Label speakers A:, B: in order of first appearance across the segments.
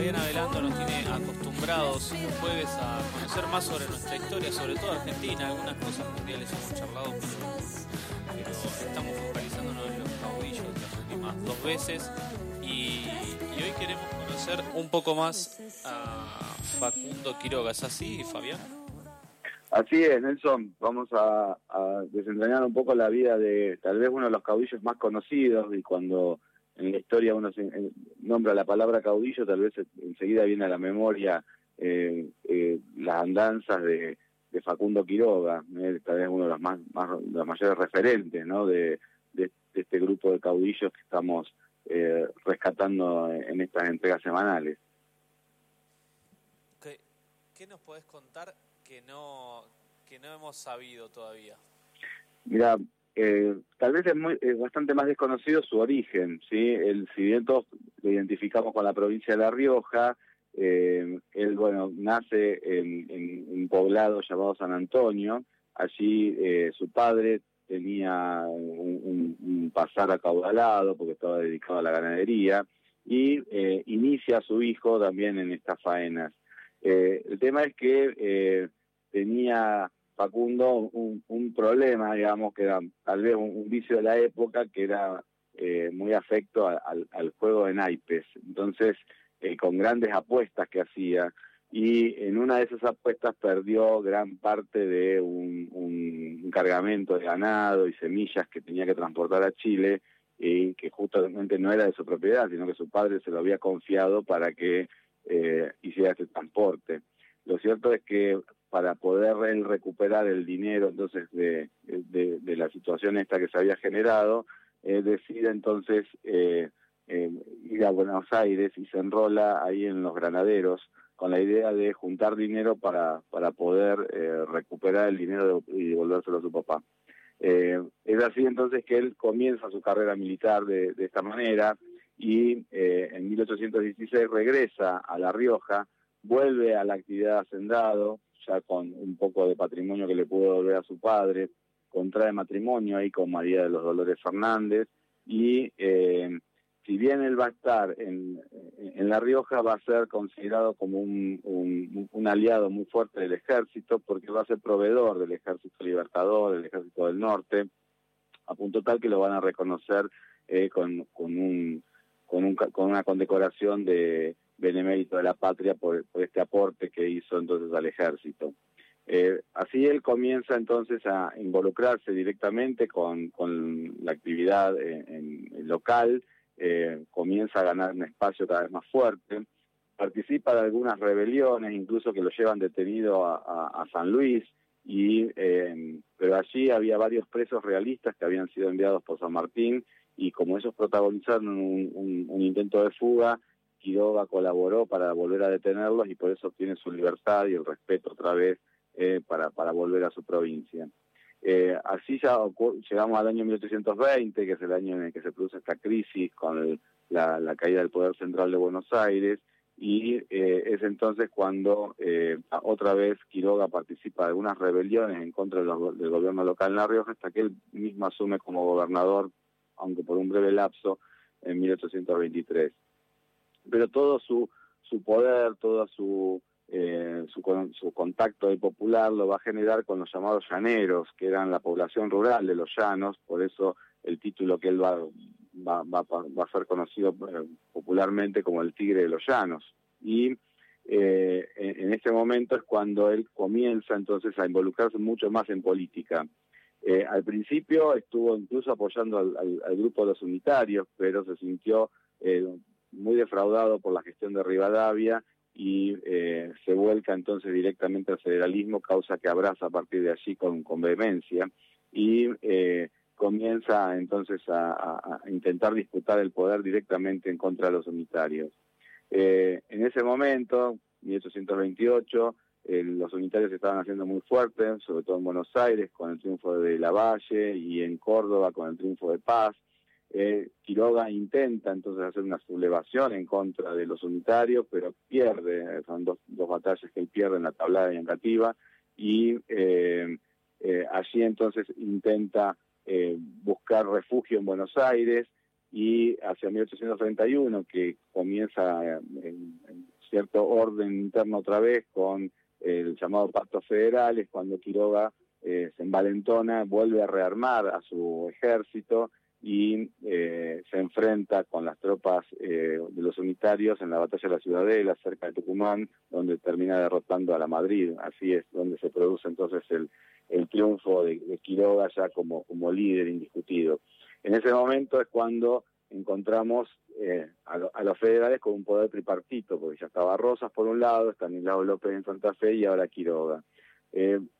A: Fabiana Velando nos tiene acostumbrados los jueves a conocer más sobre nuestra historia, sobre todo Argentina. Algunas cosas mundiales hemos charlado, pero, estamos focalizándonos en los caudillos las últimas dos veces. Y, hoy queremos conocer un poco más a Facundo Quiroga. ¿Es así, Fabián?
B: Así es, Nelson. Vamos a, a desentrañar un poco la vida de tal vez uno de los caudillos más conocidos y cuando en la historia uno se, nombra la palabra caudillo, tal vez enseguida viene a la memoria eh, eh, las andanzas de, Facundo Quiroga, eh, tal vez uno de los más, los mayores referentes ¿no? de, este grupo de caudillos que estamos rescatando en estas entregas semanales.
A: ¿Qué, nos podés contar que no, que no hemos sabido todavía?
B: Mira, eh, tal vez es, muy, bastante más desconocido su origen. El, si bien todos lo identificamos con la provincia de La Rioja, eh, él, bueno, nace en, un poblado llamado San Antonio, allí eh, su padre tenía un, pasar acaudalado porque estaba dedicado a la ganadería y inicia a su hijo también en estas faenas. el tema es que tenía Facundo un, problema, digamos, que era tal vez un, vicio de la época, que era eh, muy afecto al, juego de naipes. Entonces, eh, con grandes apuestas que hacía, y en una de esas apuestas perdió gran parte de un, cargamento de ganado y semillas que tenía que transportar a Chile, y que justamente no era de su propiedad, sino que su padre se lo había confiado para que eh, hiciera este transporte. Lo cierto es que para poder recuperar el dinero entonces de, de, la situación esta que se había generado, eh, decide entonces eh, eh, ir a Buenos Aires y se enrola ahí en los granaderos con la idea de juntar dinero para, para poder recuperar el dinero y devolvérselo a su papá. es así entonces que él comienza su carrera militar de, de esta manera y en 1816 regresa a La Rioja, vuelve a la actividad hacendado, ya con un poco de patrimonio que le pudo volver a su padre, contrae matrimonio ahí con María de los Dolores Fernández y eh, si bien él va a estar en, en, La Rioja, va a ser considerado como un, un, aliado muy fuerte del ejército porque va a ser proveedor del ejército libertador, del ejército del norte, a punto tal que lo van a reconocer eh, con, con, un, con, un, con una condecoración de benemérito de la patria por, este aporte que hizo entonces al ejército. Eh, así él comienza entonces a involucrarse directamente con, la actividad en, local, eh, comienza a ganar un espacio cada vez más fuerte, participa de algunas rebeliones, incluso que lo llevan detenido a, San Luis, y, eh, pero allí había varios presos realistas que habían sido enviados por San Martín, y como ellos protagonizaron un intento de fuga, Quiroga colaboró para volver a detenerlos y por eso obtiene su libertad y el respeto otra vez eh, para, volver a su provincia. Eh, así ya llegamos al año 1820, que es el año en el que se produce esta crisis con la, caída del poder central de Buenos Aires, y eh, es entonces cuando otra vez Quiroga participa de algunas rebeliones en contra del gobierno local en La Rioja, hasta que él mismo asume como gobernador, aunque por un breve lapso, en 1823 pero todo su, su poder, todo su, eh, su, contacto popular lo va a generar con los llamados llaneros, que eran la población rural de los llanos, por eso el título que él va, va, va, va a ser conocido eh, popularmente como el tigre de los llanos. Y eh, en, este momento es cuando él comienza entonces a involucrarse mucho más en política. Al principio estuvo incluso apoyando al, grupo de los unitarios, pero se sintió muy defraudado por la gestión de Rivadavia y eh, se vuelca entonces directamente al federalismo, causa que abraza a partir de allí con, con vehemencia y eh, comienza entonces a, intentar disputar el poder directamente en contra de los unitarios. Eh, en ese momento, 1828, los unitarios estaban haciendo muy fuertes, sobre todo en Buenos Aires con el triunfo de Lavalle y en Córdoba con el triunfo de Paz. Eh, Quiroga intenta entonces hacer una sublevación en contra de los unitarios, pero pierde, son dos, batallas que él pierde en la tablada negativa, y eh, eh, allí entonces intenta eh, buscar refugio en Buenos Aires, y hacia 1831, que comienza en, cierto orden interno otra vez con el llamado pacto federal, es cuando Quiroga eh, se envalentona, vuelve a rearmar a su ejército y eh, se enfrenta con las tropas eh, de los unitarios en la batalla de la Ciudadela, cerca de Tucumán, donde termina derrotando a la Madrid. Así es donde se produce entonces el, el triunfo de, Quiroga ya como, como líder indiscutido. En ese momento es cuando encontramos eh, a, los federales con un poder tripartito, porque ya estaba Rosas por un lado, Estanislao López en Santa Fe y ahora Quiroga.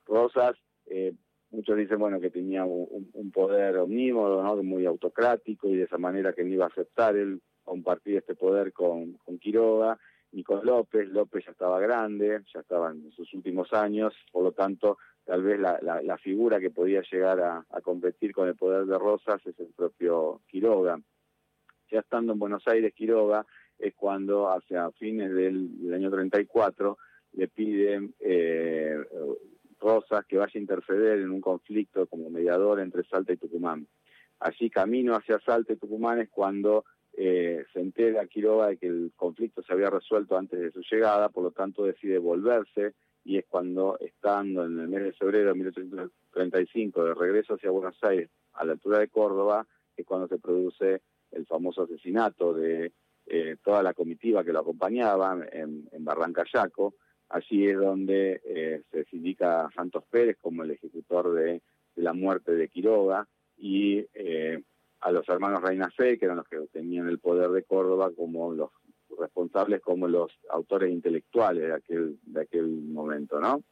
B: Rosas, muchos dicen bueno que tenía un, poder omnímodo, ¿no? muy autocrático y de esa manera que no iba a aceptar él compartir este poder con, con Quiroga ni con López. López ya estaba grande, ya estaba en sus últimos años, por lo tanto tal vez la, la, figura que podía llegar a, a competir con el poder de Rosas es el propio Quiroga ya estando en Buenos Aires, Quiroga, es cuando hacia fines del, año 34 le piden eh, Rosas que vaya a interceder en un conflicto como mediador entre Salta y Tucumán. Allí camino hacia Salta y Tucumán es cuando eh, se entera Quiroga de que el conflicto se había resuelto antes de su llegada, por lo tanto decide volverse y es cuando estando en el mes de febrero de 1835 de regreso hacia Buenos Aires a la altura de Córdoba, es cuando se produce el famoso asesinato de eh, toda la comitiva que lo acompañaba en, en Barrancayaco. Allí es donde eh, se indica a Santos Pérez como el ejecutor de, la muerte de Quiroga y eh, a los hermanos Reina Fe, que eran los que tenían el poder de Córdoba, como los responsables, como los autores intelectuales de aquel, de momento, ¿no?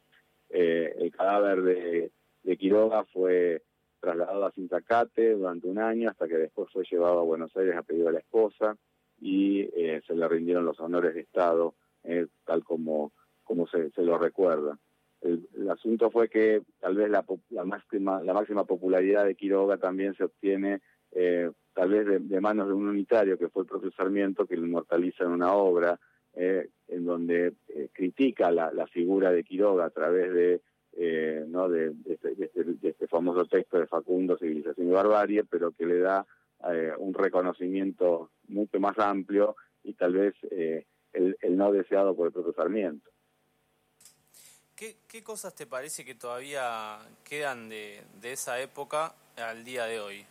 B: el cadáver de, de Quiroga fue trasladado a Cinzacate durante un año hasta que después fue llevado a Buenos Aires a pedido a la esposa y eh, se le rindieron los honores de Estado, eh, tal como, como se, se lo recuerda. El, asunto fue que tal vez la, la, máxima, la máxima popularidad de Quiroga también se obtiene eh, tal vez de, manos de un unitario que fue el propio Sarmiento que lo inmortaliza en una obra en donde critica la, la, figura de Quiroga a través de eh, ¿no? Este, este, de, este, famoso texto de Facundo, Civilización y Barbarie, pero que le da eh, un reconocimiento mucho más amplio y tal vez eh, el, no deseado por el propio Sarmiento.
A: ¿Qué, ¿Qué, cosas te parece que todavía quedan de, esa época al día de hoy?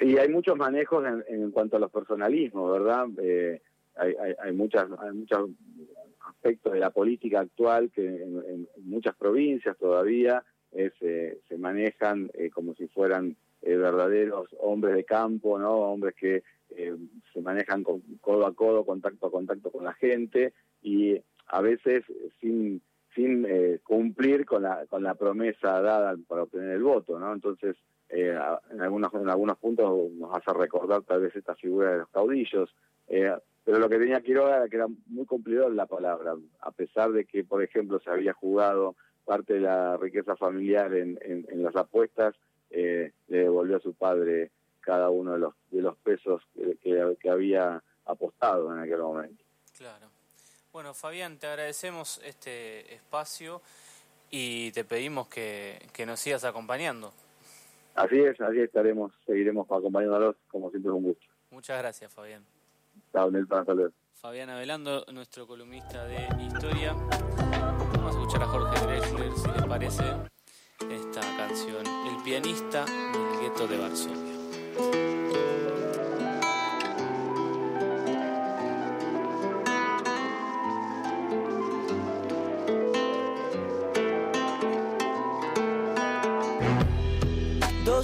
B: Y hay muchos manejos en, en cuanto a los personalismos, ¿verdad? hay, hay, hay, muchas, hay muchas aspectos de la política actual que en, muchas provincias todavía eh, se, manejan eh, como si fueran eh, verdaderos hombres de campo, no hombres que se manejan con, codo a codo, contacto a contacto con la gente y a veces sin sin cumplir con la con la promesa dada para obtener el voto, ¿no? Entonces en algunos en algunos puntos nos hace recordar tal vez esta figura de los caudillos. Pero lo que tenía Quiroga era que era muy cumplidor la palabra, a pesar de que, por ejemplo, se había jugado parte de la riqueza familiar en, en, las apuestas, eh, le devolvió a su padre cada uno de los, de los pesos que, que, había apostado en aquel momento.
A: Claro. Bueno, Fabián, te agradecemos este espacio y te pedimos que, que nos sigas acompañando.
B: Así es, así estaremos, seguiremos acompañándolos, como siempre un gusto.
A: Muchas gracias, Fabián.
B: Fabián
A: Avelando, nuestro columnista de historia. Vamos a escuchar a Jorge Drexler, si les parece, esta canción, El pianista del gueto de Varsovia.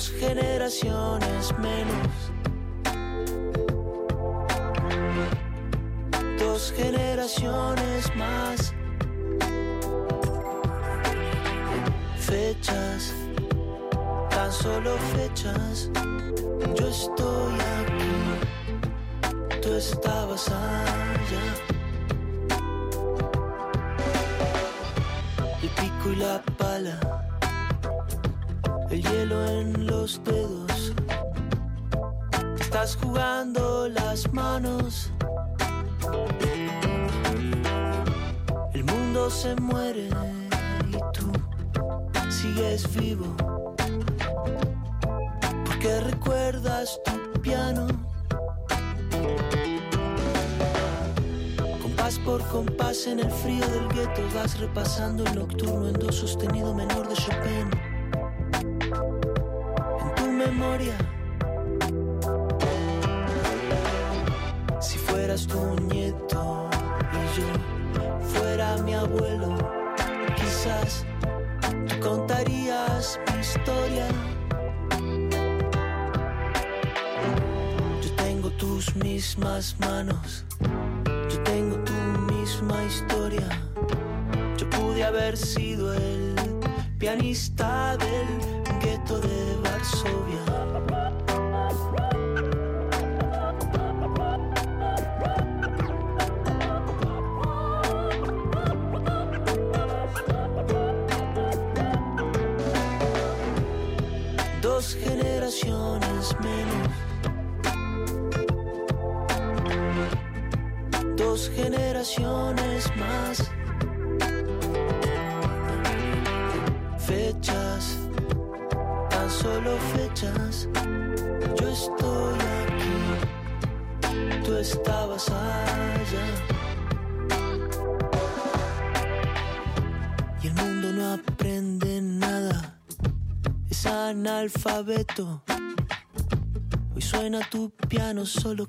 C: Dos generaciones menos generaciones más. Fechas, tan solo fechas. Yo estoy aquí, tú estabas allá. Y la pala, el hielo en los dedos. Estás jugando las manos se muere y tú sigues vivo. Porque recuerdas tu piano. Compás por compás en el frío del gueto vas repasando el nocturno en do sostenido menor de Chopin. Si fueras tu nieto y yo fuera mi abuelo, quizás tú contarías mi historia. Yo tengo tus mismas manos, yo tengo tu misma historia. Yo pude haber sido el pianista del gueto de Varsovia. Solo fechas. Yo estoy aquí, tú estabas allá. Y el mundo no aprende nada, es analfabeto. Hoy suena tu piano solo